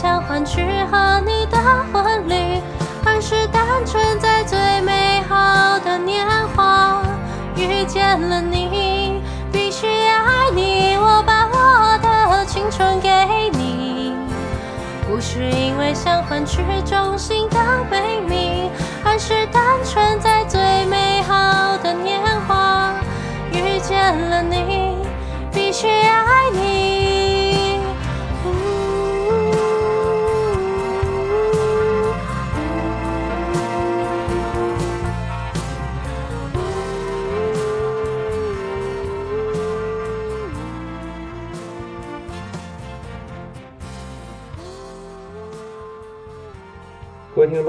想换取和你的婚礼，而是单纯在最美好的年华遇见了你，必须爱你，我把我的青春给你，不是因为想换取衷心的美丽，而是单纯在最美好的年华遇见了你，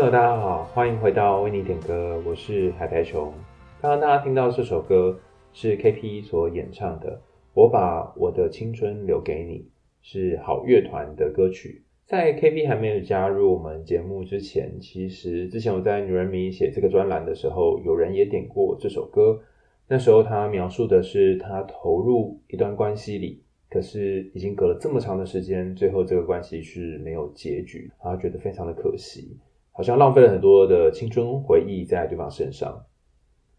友，大家好，欢迎回到为你点歌，我是海苔熊。刚刚大家听到这首歌是 KP 所演唱的，《我把我的青春留给你》，是好乐团的歌曲。在 KP 还没有加入我们节目之前，其实之前我在女人迷写这个专栏的时候，有人也点过这首歌。那时候他描述的是他投入一段关系里，可是已经隔了这么长的时间，最后这个关系是没有结局，他觉得非常的可惜。好像浪费了很多的青春回忆在对方身上。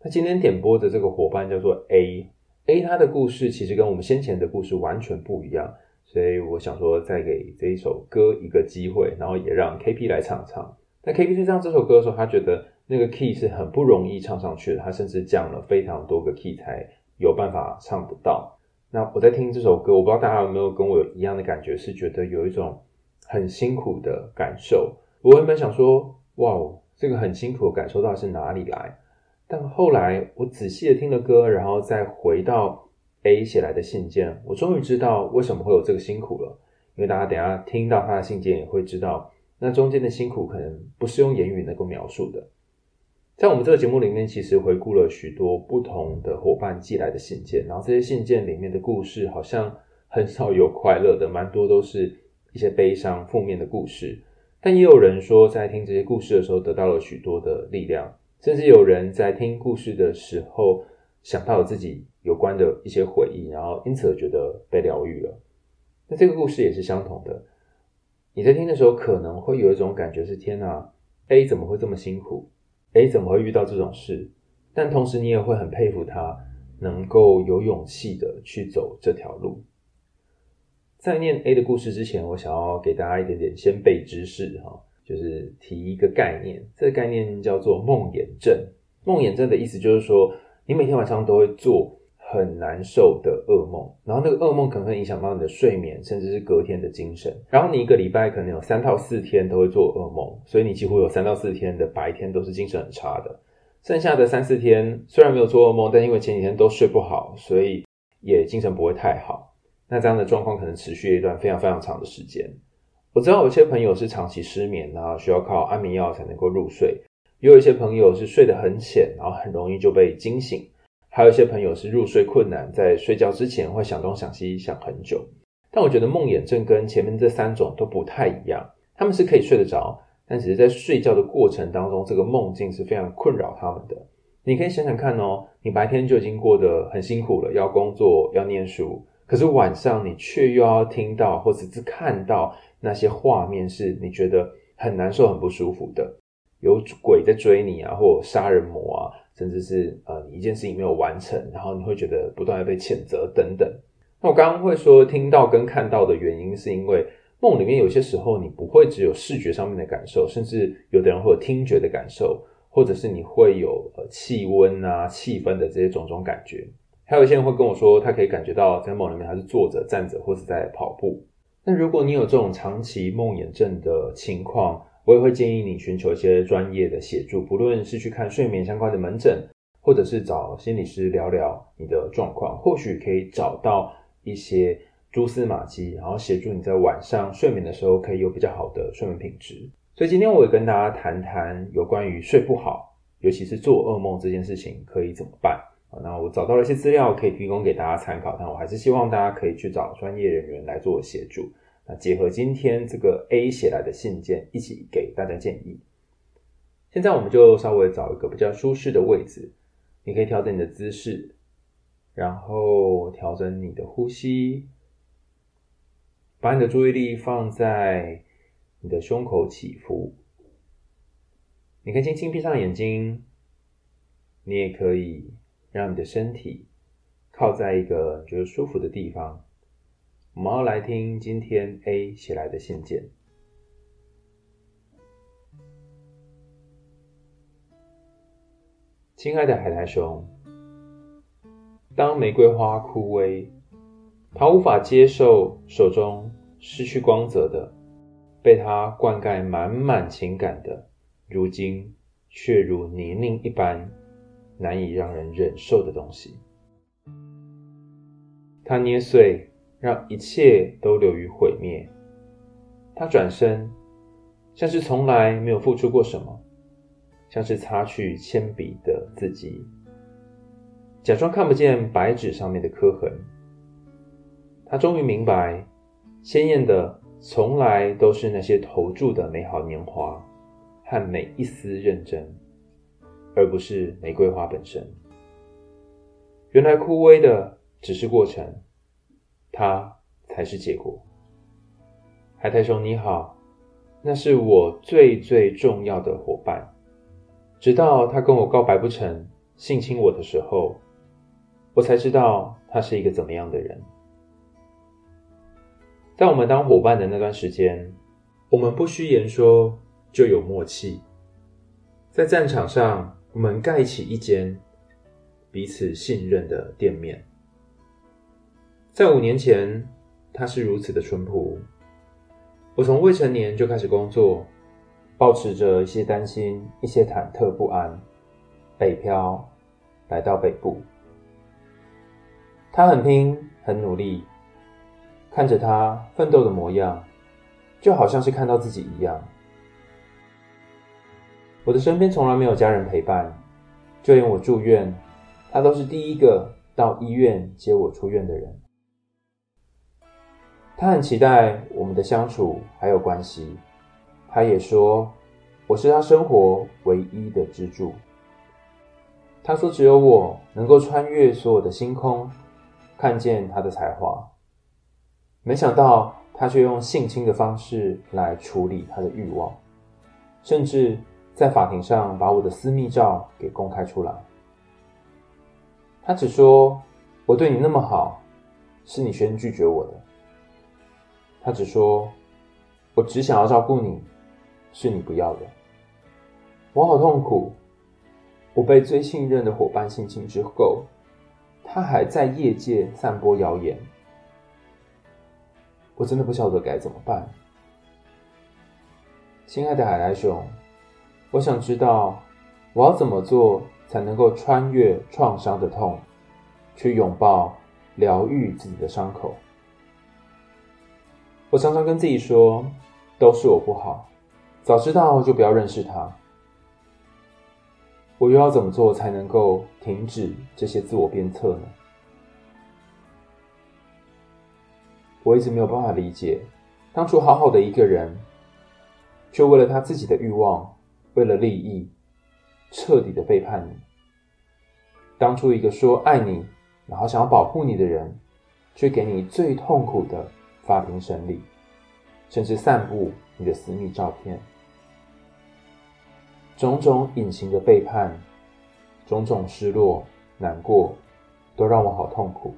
那今天点播的这个伙伴叫做 A，A 他的故事其实跟我们先前的故事完全不一样，所以我想说再给这一首歌一个机会，然后也让 KP 来唱唱。那 KP 在唱这首歌的时候，他觉得那个 key 是很不容易唱上去的，他甚至降了非常多个 key 才有办法唱得到。那我在听这首歌，我不知道大家有没有跟我有一样的感觉，是觉得有一种很辛苦的感受。我原本想说，哇哦，这个很辛苦感受到是哪里来？但后来我仔细的听了歌，然后再回到 A 写来的信件，我终于知道为什么会有这个辛苦了。因为大家等下听到他的信件，也会知道那中间的辛苦可能不是用言语能够描述的。在我们这个节目里面，其实回顾了许多不同的伙伴寄来的信件，然后这些信件里面的故事好像很少有快乐的，蛮多都是一些悲伤、负面的故事。但也有人说，在听这些故事的时候，得到了许多的力量，甚至有人在听故事的时候，想到了自己有关的一些回忆，然后因此觉得被疗愈了。那这个故事也是相同的，你在听的时候，可能会有一种感觉是：天哪，A 怎么会这么辛苦？A 怎么会遇到这种事？但同时，你也会很佩服他，能够有勇气的去走这条路。在念 A 的故事之前，我想要给大家一点点先备知识哈，就是提一个概念，这个概念叫做梦魇症。梦魇症的意思就是说，你每天晚上都会做很难受的噩梦，然后那个噩梦可能会影响到你的睡眠，甚至是隔天的精神。然后你一个礼拜可能有三到四天都会做噩梦，所以你几乎有三到四天的白天都是精神很差的。剩下的三四天虽然没有做噩梦，但因为前几天都睡不好，所以也精神不会太好。那这样的状况可能持续一段非常非常长的时间。我知道有些朋友是长期失眠，然后需要靠安眠药才能够入睡；也有一些朋友是睡得很浅，然后很容易就被惊醒；还有一些朋友是入睡困难，在睡觉之前会想东想西想很久。但我觉得梦魇症跟前面这三种都不太一样，他们是可以睡得着，但只是在睡觉的过程当中，这个梦境是非常困扰他们的。你可以想想看哦，你白天就已经过得很辛苦了，要工作，要念书。可是晚上你却又要听到或者是看到那些画面，是你觉得很难受、很不舒服的，有鬼在追你啊，或杀人魔啊，甚至是呃一件事情没有完成，然后你会觉得不断的被谴责等等。那我刚刚会说听到跟看到的原因，是因为梦里面有些时候你不会只有视觉上面的感受，甚至有的人会有听觉的感受，或者是你会有呃气温啊、气氛的这些种种感觉。还有一些人会跟我说，他可以感觉到在梦里面他是坐着、站着或是在跑步。那如果你有这种长期梦魇症的情况，我也会建议你寻求一些专业的协助，不论是去看睡眠相关的门诊，或者是找心理师聊聊你的状况，或许可以找到一些蛛丝马迹，然后协助你在晚上睡眠的时候可以有比较好的睡眠品质。所以今天我也跟大家谈谈有关于睡不好，尤其是做噩梦这件事情可以怎么办。那我找到了一些资料可以提供给大家参考，但我还是希望大家可以去找专业人员来做协助。那结合今天这个 A 写来的信件，一起给大家建议。现在我们就稍微找一个比较舒适的位置，你可以调整你的姿势，然后调整你的呼吸，把你的注意力放在你的胸口起伏。你可以轻轻闭上眼睛，你也可以让你的身体靠在一个觉得舒服的地方。我们要来听今天 A 写来的信件。亲爱的海苔熊，当玫瑰花枯萎，它无法接受手中失去光泽的、被它灌溉满满情感的，如今却如泥泞一般难以让人忍受的东西。他捏碎。让一切都流于毁灭。他转身，像是从来没有付出过什么，像是擦去铅笔的自己，假装看不见白纸上面的刻痕。他终于明白，鲜艳的从来都是那些投注的美好年华和每一丝认真，而不是玫瑰花本身。原来枯萎的只是过程。它才是结果。海苔熊你好，那是我最最重要的伙伴。直到他跟我告白不成，性侵我的时候，我才知道他是一个怎么样的人。在我们当伙伴的那段时间，我们不需言说就有默契。在战场上，我们盖起一间彼此信任的店面。在五年前，他是如此的淳朴。我从未成年就开始工作，保持着一些担心、一些忐忑不安，北漂来到北部。他很拼，很努力，看着他奋斗的模样，就好像是看到自己一样。我的身边从来没有家人陪伴，就连我住院，他都是第一个到医院接我出院的人。他很期待我们的相处还有关系，他也说我是他生活唯一的支柱。他说只有我能够穿越所有的星空，看见他的才华。没想到他却用性侵的方式来处理他的欲望，甚至在法庭上把我的私密照给公开出来。他只说我对你那么好，是你先拒绝我的。他只说：“我只想要照顾你，是你不要的。”我好痛苦。我被最信任的伙伴性侵之后，他还在业界散播谣言。我真的不晓得该怎么办。亲爱的海苔熊，我想知道我要怎么做才能够穿越创伤的痛，去拥抱、疗愈自己的伤口。我常常跟自己说，都是我不好，早知道就不要认识他。我又要怎么做才能够停止这些自我鞭策呢？我一直没有办法理解，当初好好的一个人，却为了他自己的欲望，为了利益，彻底的背叛你。当初一个说爱你，然后想要保护你的人，却给你最痛苦的。法庭审理，甚至散布你的私密照片，种种隐形的背叛，种种失落、难过，都让我好痛苦。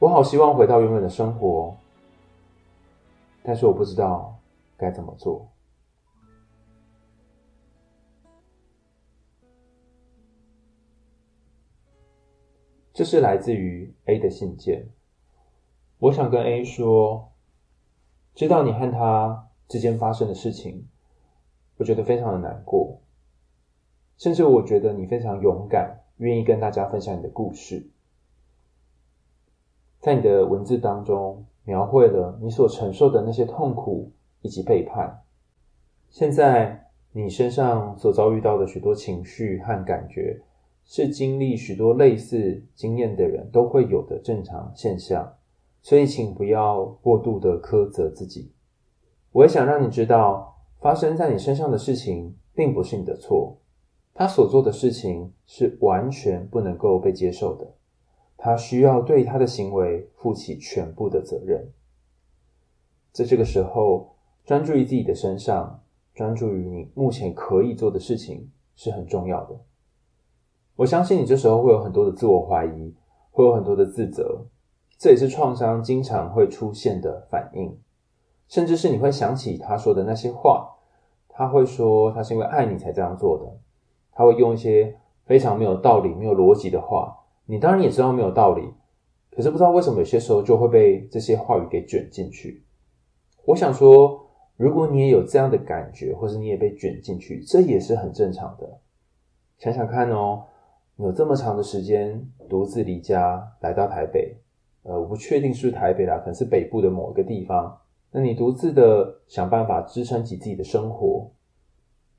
我好希望回到原本的生活，但是我不知道该怎么做。这是来自于 A 的信件。我想跟 A 说，知道你和他之间发生的事情，我觉得非常的难过，甚至我觉得你非常勇敢，愿意跟大家分享你的故事。在你的文字当中，描绘了你所承受的那些痛苦以及背叛。现在你身上所遭遇到的许多情绪和感觉，是经历许多类似经验的人都会有的正常现象。所以，请不要过度的苛责自己。我也想让你知道，发生在你身上的事情并不是你的错，他所做的事情是完全不能够被接受的，他需要对他的行为负起全部的责任。在这个时候，专注于自己的身上，专注于你目前可以做的事情是很重要的。我相信你这时候会有很多的自我怀疑，会有很多的自责，这也是创伤经常会出现的反应。甚至是你会想起他说的那些话，他会说他是因为爱你才这样做的，他会用一些非常没有道理、没有逻辑的话。你当然也知道没有道理，可是不知道为什么有些时候就会被这些话语给卷进去。我想说，如果你也有这样的感觉，或是你也被卷进去，这也是很正常的。想想看哦。有这么长的时间独自离家来到台北，呃，我不确定是台北啦，可能是北部的某一个地方。那你独自的想办法支撑起自己的生活，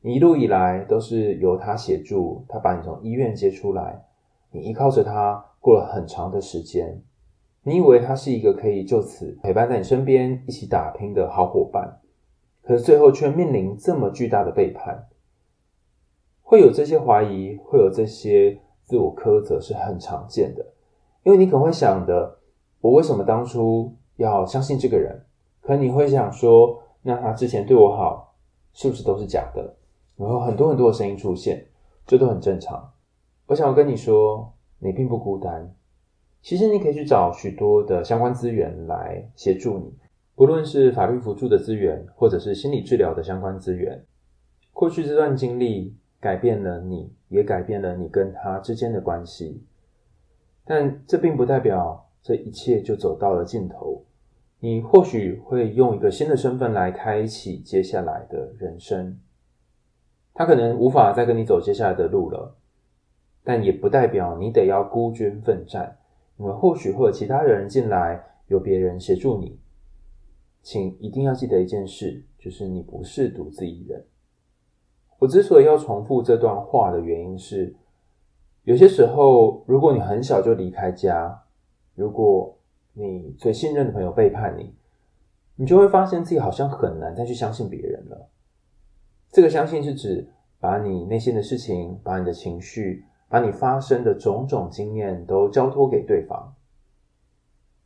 你一路以来都是由他协助，他把你从医院接出来，你依靠着他过了很长的时间。你以为他是一个可以就此陪伴在你身边一起打拼的好伙伴，可是最后却面临这么巨大的背叛，会有这些怀疑，会有这些。自我苛责是很常见的，因为你可能会想的，我为什么当初要相信这个人？可你会想说，那他之前对我好，是不是都是假的？然后很多很多的声音出现，这都很正常。我想跟你说，你并不孤单。其实你可以去找许多的相关资源来协助你，不论是法律辅助的资源，或者是心理治疗的相关资源。过去这段经历。改变了你，也改变了你跟他之间的关系，但这并不代表这一切就走到了尽头。你或许会用一个新的身份来开启接下来的人生，他可能无法再跟你走接下来的路了，但也不代表你得要孤军奋战，因为或许会有其他人进来，有别人协助你。请一定要记得一件事，就是你不是独自一人。我之所以要重复这段话的原因是，有些时候，如果你很小就离开家，如果你最信任的朋友背叛你，你就会发现自己好像很难再去相信别人了。这个相信是指把你内心的事情、把你的情绪、把你发生的种种经验都交托给对方，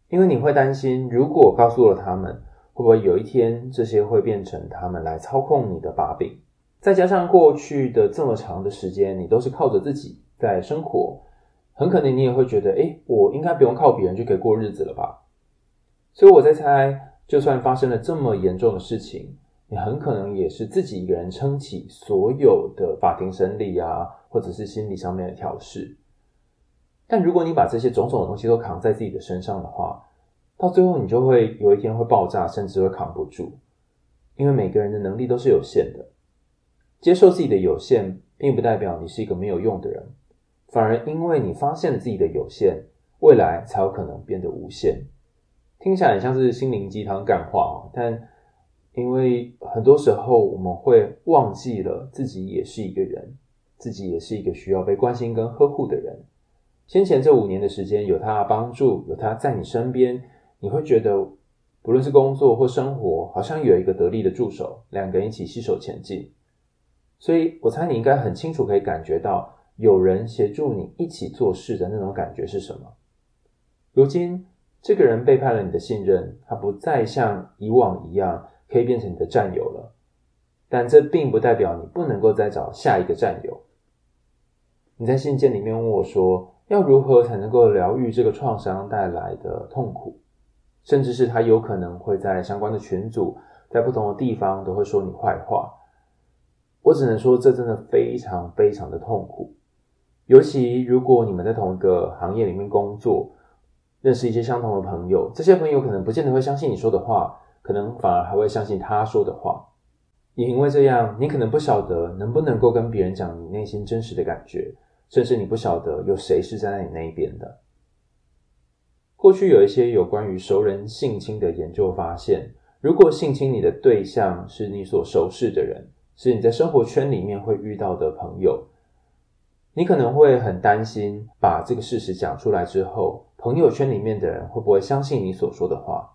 因为你会担心，如果告诉了他们，会不会有一天这些会变成他们来操控你的把柄？再加上过去的这么长的时间，你都是靠着自己在生活，很可能你也会觉得，诶，我应该不用靠别人就可以过日子了吧？所以我在猜，就算发生了这么严重的事情，你很可能也是自己一个人撑起所有的法庭审理啊，或者是心理上面的调试。但如果你把这些种种的东西都扛在自己的身上的话，到最后你就会有一天会爆炸，甚至会扛不住，因为每个人的能力都是有限的。接受自己的有限，并不代表你是一个没有用的人，反而因为你发现了自己的有限，未来才有可能变得无限。听起来很像是心灵鸡汤干话，但因为很多时候我们会忘记了自己也是一个人，自己也是一个需要被关心跟呵护的人。先前这五年的时间，有他的帮助，有他在你身边，你会觉得不论是工作或生活，好像有一个得力的助手，两个人一起携手前进。所以我猜你应该很清楚，可以感觉到有人协助你一起做事的那种感觉是什么。如今这个人背叛了你的信任，他不再像以往一样可以变成你的战友了。但这并不代表你不能够再找下一个战友。你在信件里面问我说，要如何才能够疗愈这个创伤带来的痛苦，甚至是他有可能会在相关的群组，在不同的地方都会说你坏话。我只能说，这真的非常非常的痛苦。尤其如果你们在同一个行业里面工作，认识一些相同的朋友，这些朋友可能不见得会相信你说的话，可能反而还会相信他说的话。也因为这样，你可能不晓得能不能够跟别人讲你内心真实的感觉，甚至你不晓得有谁是站在你那一边的。过去有一些有关于熟人性侵的研究发现，如果性侵你的对象是你所熟识的人，是你在生活圈里面会遇到的朋友，你可能会很担心，把这个事实讲出来之后，朋友圈里面的人会不会相信你所说的话？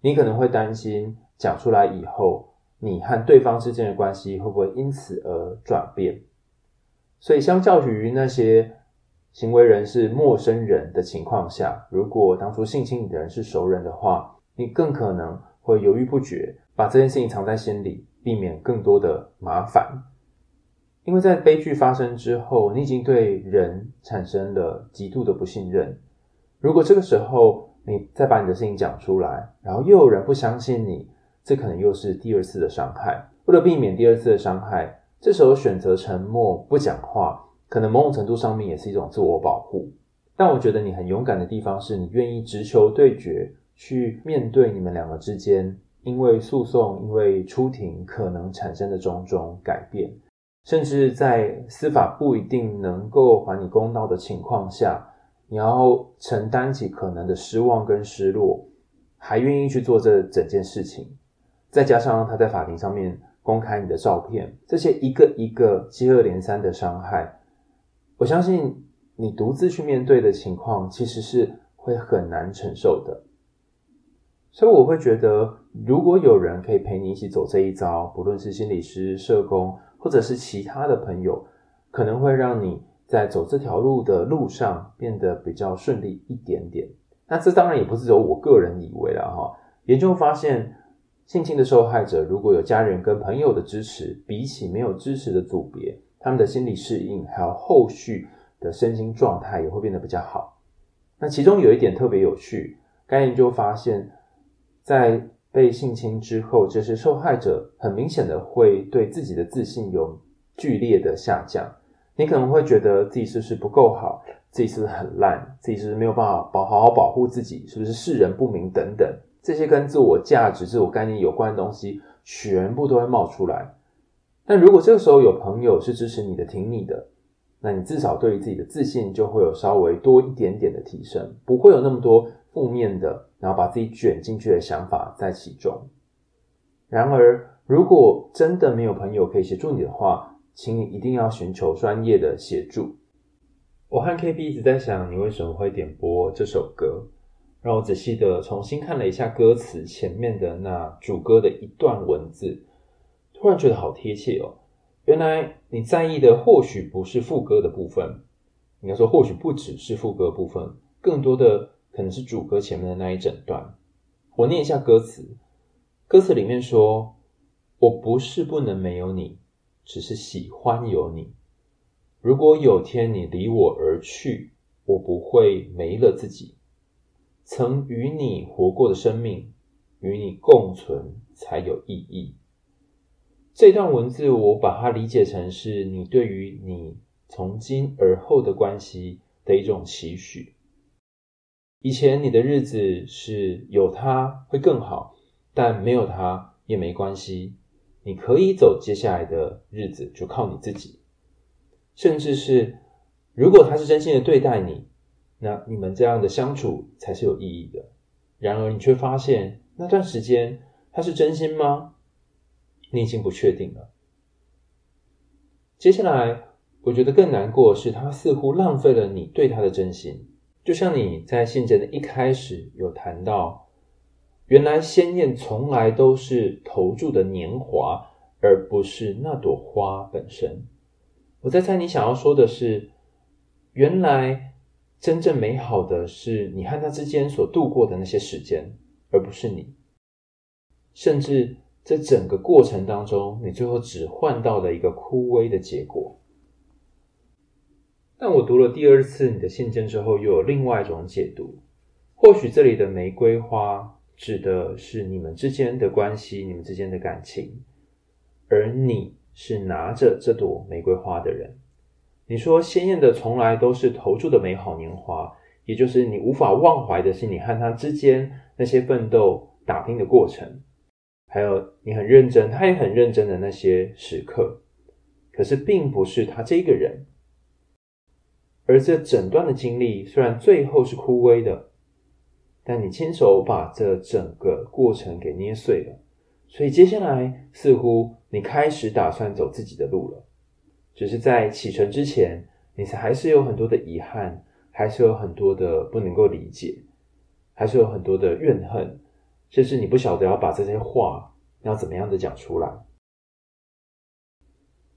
你可能会担心，讲出来以后，你和对方之间的关系会不会因此而转变？所以，相较于那些行为人是陌生人的情况下，如果当初性侵你的人是熟人的话，你更可能会犹豫不决，把这件事情藏在心里，避免更多的麻烦。因为在悲剧发生之后，你已经对人产生了极度的不信任。如果这个时候你再把你的事情讲出来，然后又有人不相信你，这可能又是第二次的伤害。为了避免第二次的伤害，这时候选择沉默不讲话，可能某种程度上面也是一种自我保护。但我觉得你很勇敢的地方是你愿意直球对决，去面对你们两个之间因为诉讼、因为出庭可能产生的种种改变。甚至在司法不一定能够还你公道的情况下，你要承担起可能的失望跟失落，还愿意去做这整件事情，再加上他在法庭上面公开你的照片，这些一个一个接二连三的伤害，我相信你独自去面对的情况其实是会很难承受的。所以我会觉得，如果有人可以陪你一起走这一遭，不论是心理师、社工，或者是其他的朋友，可能会让你在走这条路的路上变得比较顺利一点点。那这当然也不是只有我个人以为啦哈。研究发现，性侵的受害者如果有家人跟朋友的支持，比起没有支持的组别，他们的心理适应还有后续的身心状态也会变得比较好。那其中有一点特别有趣，该研究发现，在被性侵之后，这些受害者很明显的会对自己的自信有剧烈的下降。你可能会觉得自己是不是不够好，自己是不是很烂，自己是不是没有办法保好好保护自己，是不是世人不明等等，这些跟自我价值、自我概念有关的东西，全部都会冒出来。但如果这个时候有朋友是支持你的、挺你的，那你至少对于自己的自信就会有稍微多一点点的提升，不会有那么多负面的。然后把自己卷进去的想法在其中。然而，如果真的没有朋友可以协助你的话，请你一定要寻求专业的协助。我和 KB 一直在想，你为什么会点播这首歌？让我仔细的重新看了一下歌词前面的那主歌的一段文字，突然觉得好贴切哦。原来你在意的或许不是副歌的部分，应该说或许不只是副歌部分，更多的。可能是主歌前面的那一整段，我念一下歌词。歌词里面说：“我不是不能没有你，只是喜欢有你。如果有天你离我而去，我不会没了自己。曾与你活过的生命，与你共存才有意义。”这段文字我把它理解成是你对于你从今而后的关系的一种期许。以前你的日子是有他会更好，但没有他也没关系。你可以走接下来的日子，就靠你自己。甚至是如果他是真心的对待你，那你们这样的相处才是有意义的。然而你却发现那段时间他是真心吗？你已经不确定了。接下来我觉得更难过是，他似乎浪费了你对他的真心。就像你在信件的一开始有谈到，原来鲜艳从来都是投注的年华，而不是那朵花本身。我在猜你想要说的是，原来真正美好的是你和他之间所度过的那些时间，而不是你。甚至这整个过程当中，你最后只换到了一个枯萎的结果。但我读了第二次你的信件之后，又有另外一种解读。或许这里的玫瑰花指的是你们之间的关系，你们之间的感情，而你是拿着这朵玫瑰花的人。你说鲜艳的从来都是投注的美好年华，也就是你无法忘怀的是你和他之间那些奋斗打拼的过程，还有你很认真，他也很认真的那些时刻。可是并不是他这个人。而这整段的经历虽然最后是枯萎的，但你亲手把这整个过程给捏碎了，所以接下来似乎你开始打算走自己的路了。只是在启程之前，你还是有很多的遗憾，还是有很多的不能够理解，还是有很多的怨恨，甚至你不晓得要把这些话要怎么样的讲出来。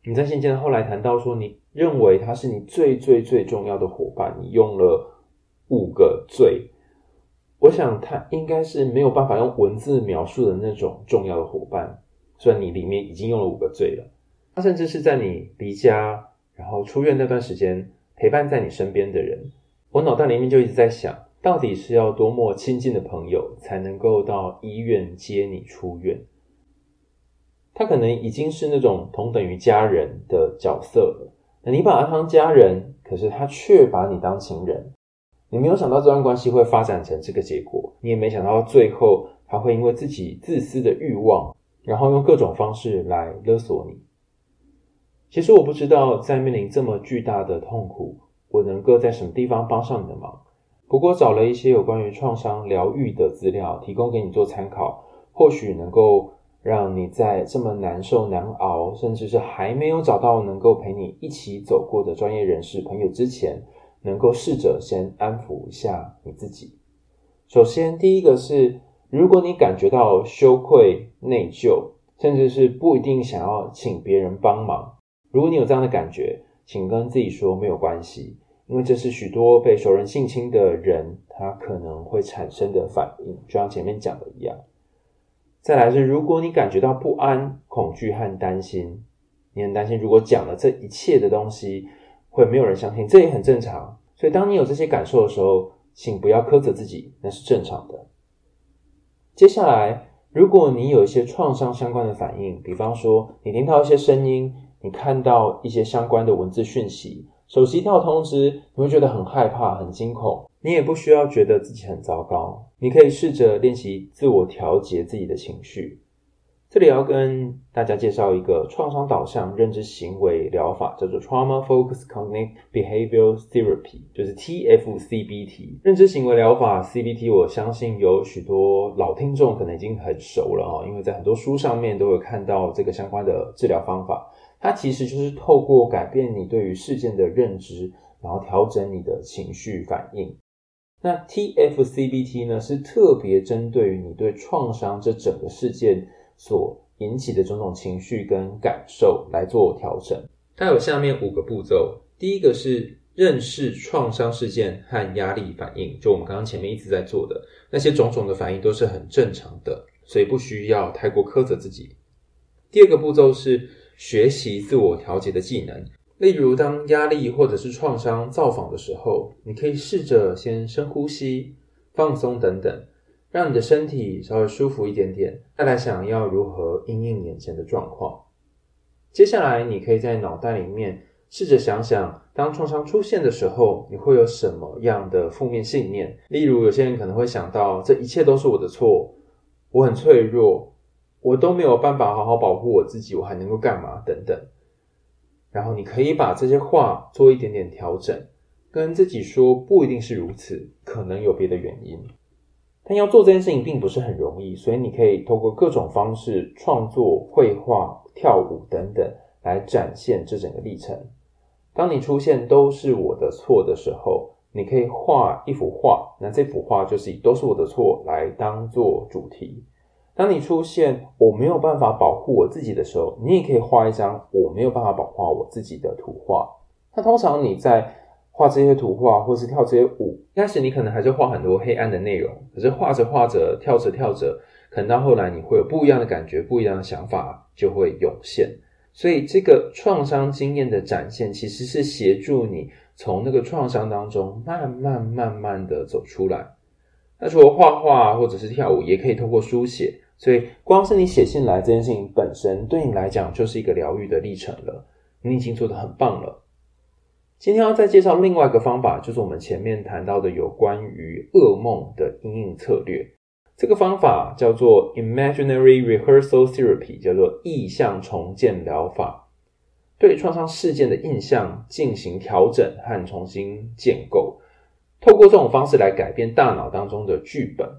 你在信件后来谈到说，你认为他是你最最最重要的伙伴，你用了五个最。我想他应该是没有办法用文字描述的那种重要的伙伴。虽然你里面已经用了五个最了，他甚至是在你离家然后出院那段时间陪伴在你身边的人。我脑袋里面就一直在想，到底是要多么亲近的朋友才能够到医院接你出院？他可能已经是那种同等于家人的角色了。你把他当家人，可是他却把你当情人。你没有想到这段关系会发展成这个结果，你也没想到最后他会因为自己自私的欲望，然后用各种方式来勒索你。其实我不知道，在面临这么巨大的痛苦，我能够在什么地方帮上你的忙。不过找了一些有关于创伤疗愈的资料，提供给你做参考，或许能够。让你在这么难受难熬，甚至是还没有找到能够陪你一起走过的专业人士朋友之前，能够试着先安抚一下你自己。首先，第一个是，如果你感觉到羞愧、内疚，甚至是不一定想要请别人帮忙，如果你有这样的感觉，请跟自己说没有关系，因为这是许多被熟人性侵的人他可能会产生的反应，就像前面讲的一样。再来是，如果你感觉到不安、恐惧和担心，你很担心，如果讲了这一切的东西，会没有人相信，这也很正常。所以，当你有这些感受的时候，请不要苛责自己，那是正常的。接下来，如果你有一些创伤相关的反应，比方说你听到一些声音，你看到一些相关的文字讯息，手机跳通知，你会觉得很害怕、很惊恐。你也不需要觉得自己很糟糕，你可以试着练习自我调节自己的情绪。这里要跟大家介绍一个创伤导向认知行为疗法，叫做 Trauma Focused Cognitive Behavioral Therapy，就是 TFCBT。认知行为疗法 CBT，我相信有许多老听众可能已经很熟了哦，因为在很多书上面都有看到这个相关的治疗方法。它其实就是透过改变你对于事件的认知，然后调整你的情绪反应。那 TFCBT 呢，是特别针对于你对创伤这整个事件所引起的种种情绪跟感受来做调整。它有下面五个步骤，第一个是认识创伤事件和压力反应，就我们刚刚前面一直在做的那些种种的反应都是很正常的，所以不需要太过苛责自己。第二个步骤是学习自我调节的技能。例如，当压力或者是创伤造访的时候，你可以试着先深呼吸、放松等等，让你的身体稍微舒服一点点，再来想要如何应应眼前的状况。接下来，你可以在脑袋里面试着想想，当创伤出现的时候，你会有什么样的负面信念？例如，有些人可能会想到，这一切都是我的错，我很脆弱，我都没有办法好好保护我自己，我还能够干嘛？等等。然后你可以把这些话做一点点调整，跟自己说不一定是如此，可能有别的原因。但要做这件事情并不是很容易，所以你可以透过各种方式创作、绘画、跳舞等等来展现这整个历程。当你出现都是我的错的时候，你可以画一幅画，那这幅画就是以都是我的错来当做主题。当你出现我没有办法保护我自己的时候，你也可以画一张我没有办法保护我自己的图画。那通常你在画这些图画或是跳这些舞，一开始你可能还是画很多黑暗的内容，可是画着画着，跳着跳着，可能到后来你会有不一样的感觉，不一样的想法就会涌现。所以这个创伤经验的展现，其实是协助你从那个创伤当中慢慢慢慢的走出来。那除了画画或者是跳舞，也可以透过书写。所以，光是你写信来这件事情本身，对你来讲就是一个疗愈的历程了。你已经做得很棒了。今天要再介绍另外一个方法，就是我们前面谈到的有关于噩梦的因应策略。这个方法叫做 Imaginary Rehearsal Therapy，叫做意象重建疗法，对创伤事件的印象进行调整和重新建构，透过这种方式来改变大脑当中的剧本。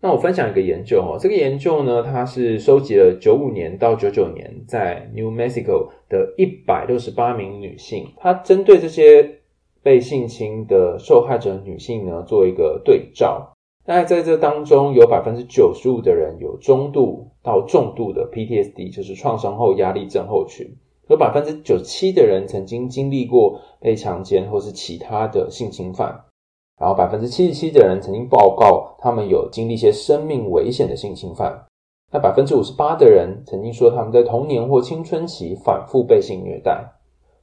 那我分享一个研究哦，这个研究呢，它是收集了九五年到九九年在 New Mexico 的一百六十八名女性，它针对这些被性侵的受害者女性呢，做一个对照。那在这当中，有百分之九十五的人有中度到重度的 PTSD，就是创伤后压力症候群，有百分之九十七的人曾经经历过被强奸或是其他的性侵犯。然后百分之七十七的人曾经报告他们有经历一些生命危险的性侵犯。那百分之五十八的人曾经说他们在童年或青春期反复被性虐待。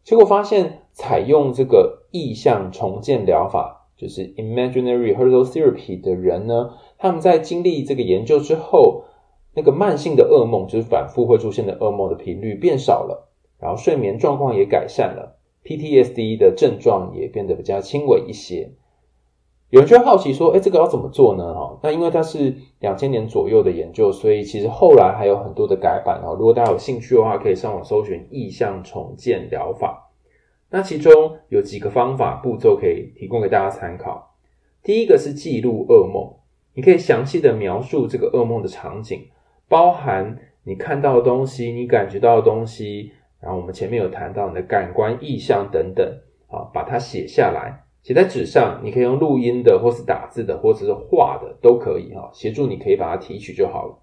结果发现，采用这个意象重建疗法，就是 Imaginary Rehearsal Therapy 的人呢，他们在经历这个研究之后，那个慢性的噩梦，就是反复会出现的噩梦的频率变少了，然后睡眠状况也改善了，PTSD 的症状也变得比较轻微一些。有人就会好奇说：“哎，这个要怎么做呢？”哈，那因为它是两千年左右的研究，所以其实后来还有很多的改版哦。如果大家有兴趣的话，可以上网搜寻意象重建疗法。那其中有几个方法步骤可以提供给大家参考。第一个是记录噩梦，你可以详细的描述这个噩梦的场景，包含你看到的东西、你感觉到的东西，然后我们前面有谈到你的感官意象等等，啊，把它写下来。写在纸上，你可以用录音的，或是打字的，或者是画的，都可以哈。协助你可以把它提取就好了。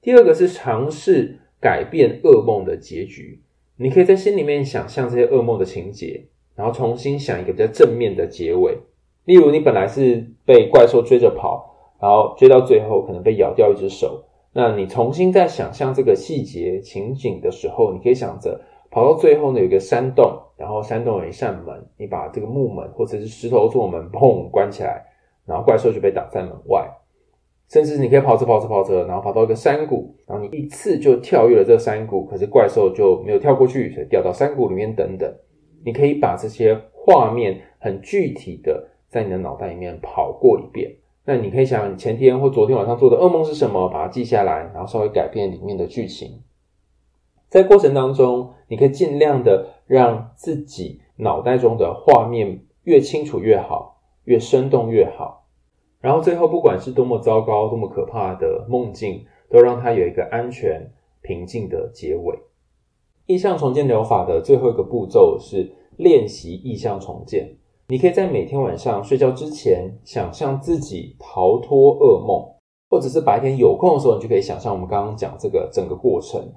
第二个是尝试改变噩梦的结局，你可以在心里面想象这些噩梦的情节，然后重新想一个比较正面的结尾。例如，你本来是被怪兽追着跑，然后追到最后可能被咬掉一只手，那你重新再想象这个细节情景的时候，你可以想着。跑到最后呢，有一个山洞，然后山洞有一扇门，你把这个木门或者是石头做门，砰，关起来，然后怪兽就被挡在门外。甚至你可以跑着跑着跑着，然后跑到一个山谷，然后你一次就跳跃了这山谷，可是怪兽就没有跳过去，所以掉到山谷里面等等。你可以把这些画面很具体的在你的脑袋里面跑过一遍。那你可以想，你前天或昨天晚上做的噩梦是什么，把它记下来，然后稍微改变里面的剧情。在过程当中，你可以尽量的让自己脑袋中的画面越清楚越好，越生动越好。然后最后，不管是多么糟糕、多么可怕的梦境，都让它有一个安全、平静的结尾。意象重建疗法的最后一个步骤是练习意象重建。你可以在每天晚上睡觉之前，想象自己逃脱噩梦，或者是白天有空的时候，你就可以想象我们刚刚讲这个整个过程。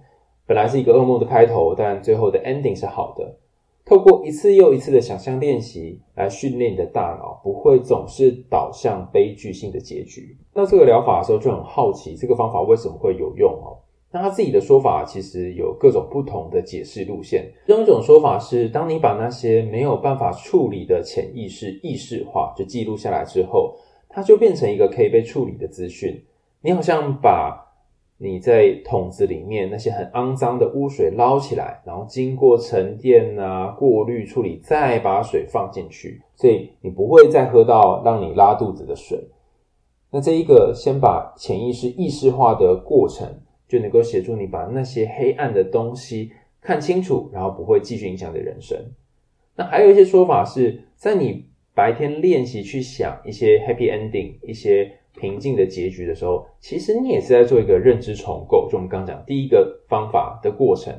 本来是一个噩梦的开头，但最后的 ending 是好的。透过一次又一次的想象练习来训练你的大脑，不会总是导向悲剧性的结局。那这个疗法的时候就很好奇，这个方法为什么会有用哦？那他自己的说法其实有各种不同的解释路线。其中一种说法是，当你把那些没有办法处理的潜意识意识化，就记录下来之后，它就变成一个可以被处理的资讯。你好像把你在桶子里面那些很肮脏的污水捞起来，然后经过沉淀啊、过滤处理，再把水放进去，所以你不会再喝到让你拉肚子的水。那这一个先把潜意识意识化的过程，就能够协助你把那些黑暗的东西看清楚，然后不会继续影响你的人生。那还有一些说法是在你白天练习去想一些 happy ending，一些。平静的结局的时候，其实你也是在做一个认知重构。就我们刚刚讲第一个方法的过程，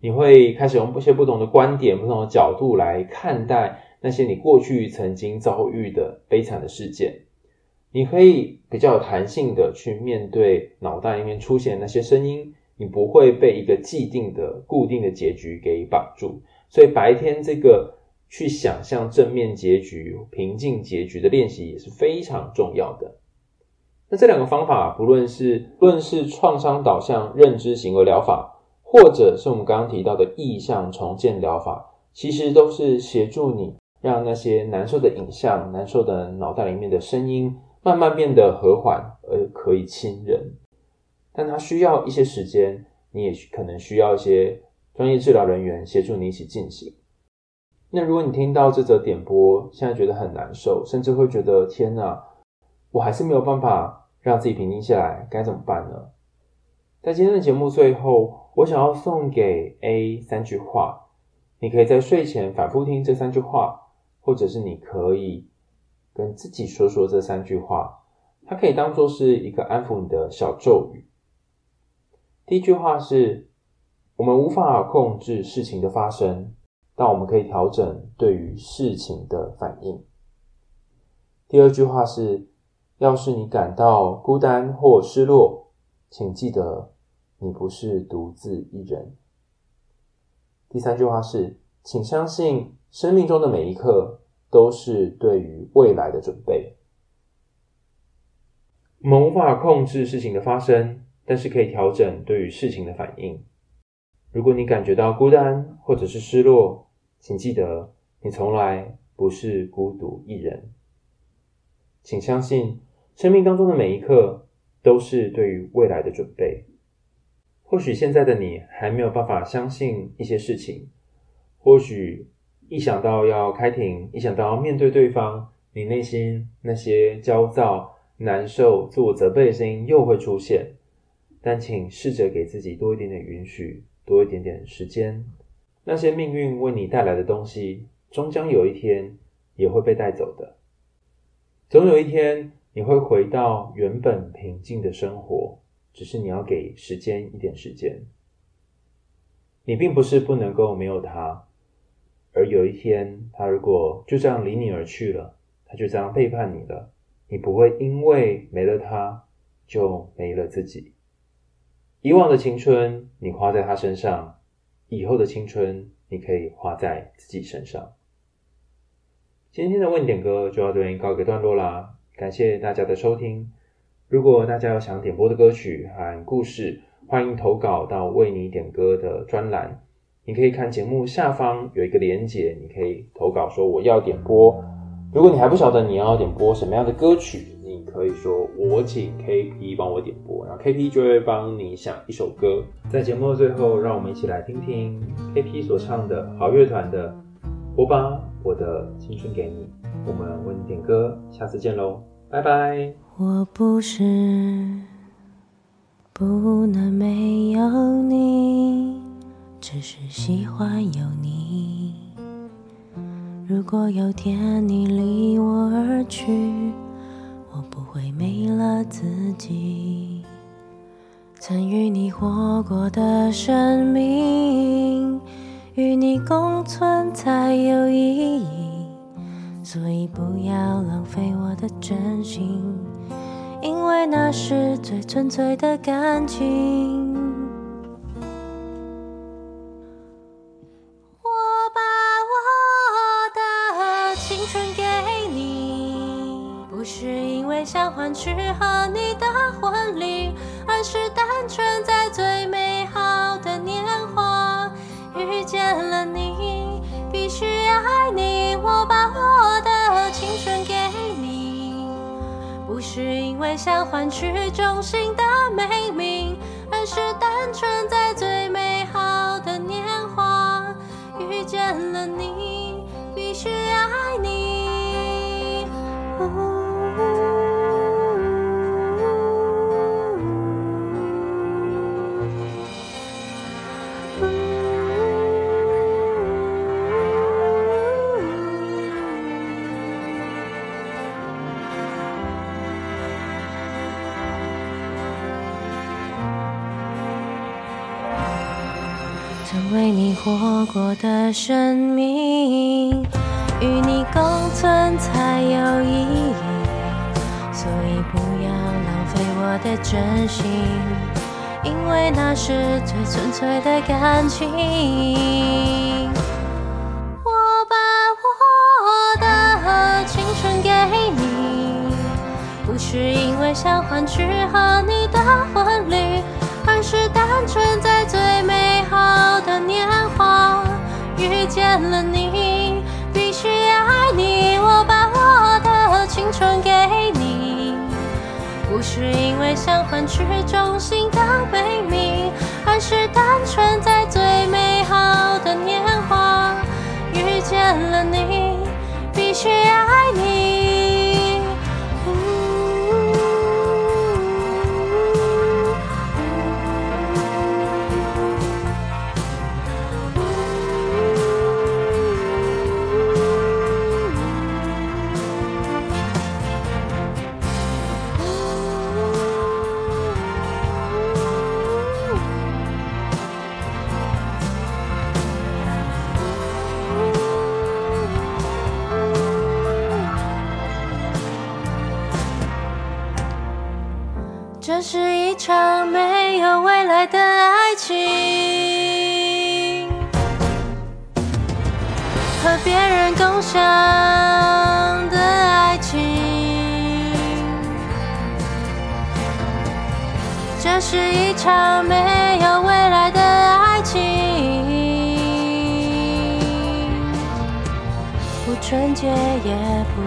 你会开始用一些不同的观点、不同的角度来看待那些你过去曾经遭遇的悲惨的事件。你可以比较有弹性的去面对脑袋里面出现那些声音，你不会被一个既定的、固定的结局给绑住。所以白天这个去想象正面结局、平静结局的练习也是非常重要的。那这两个方法，不论是不论是创伤导向认知行为疗法，或者是我们刚刚提到的意向重建疗法，其实都是协助你让那些难受的影像、难受的脑袋里面的声音，慢慢变得和缓而可以亲人。但它需要一些时间，你也可能需要一些专业治疗人员协助你一起进行。那如果你听到这则点播，现在觉得很难受，甚至会觉得天哪！我还是没有办法让自己平静下来，该怎么办呢？在今天的节目最后，我想要送给 A 三句话，你可以在睡前反复听这三句话，或者是你可以跟自己说说这三句话，它可以当做是一个安抚你的小咒语。第一句话是：我们无法控制事情的发生，但我们可以调整对于事情的反应。第二句话是。要是你感到孤单或失落，请记得你不是独自一人。第三句话是，请相信生命中的每一刻都是对于未来的准备。我们无法控制事情的发生，但是可以调整对于事情的反应。如果你感觉到孤单或者是失落，请记得，你从来不是孤独一人。请相信，生命当中的每一刻都是对于未来的准备。或许现在的你还没有办法相信一些事情，或许一想到要开庭，一想到要面对对方，你内心那些焦躁、难受、自我责备的声音又会出现。但请试着给自己多一点点允许。多一点点时间，那些命运为你带来的东西，终将有一天也会被带走的。总有一天，你会回到原本平静的生活，只是你要给时间一点时间。你并不是不能够没有他，而有一天，他如果就这样离你而去了，他就这样背叛你了，你不会因为没了他，就没了自己。以往的青春，你花在他身上；以后的青春，你可以花在自己身上。今天的问点歌就到这边告一个段落啦，感谢大家的收听。如果大家有想点播的歌曲和故事，欢迎投稿到为你点歌的专栏。你可以看节目下方有一个连结，你可以投稿说我要点播。如果你还不晓得你要点播什么样的歌曲，你可以说我请 KP 帮我点播，然后 KP 就会帮你想一首歌。在节目的最后，让我们一起来听听 KP 所唱的好乐团的《我把我的青春给你》。我们为你点歌，下次见喽，拜拜。我不是不能没有你，只是喜欢有你。如果有天你离我而去。我不会没了自己，曾与你活过的生命，与你共存才有意义。所以不要浪费我的真心，因为那是最纯粹的感情。换取衷心的曾为你活过的生命，与你共存才有意义。所以不要浪费我的真心，因为那是最纯粹的感情。我把我的青春给你，不是因为想换取和你的婚了你，必须爱你。我把我的青春给你，不是因为想换取忠心的美名，而是单纯在最美好的年华遇见了你，想的爱情，这是一场没有未来的爱情，不纯洁也不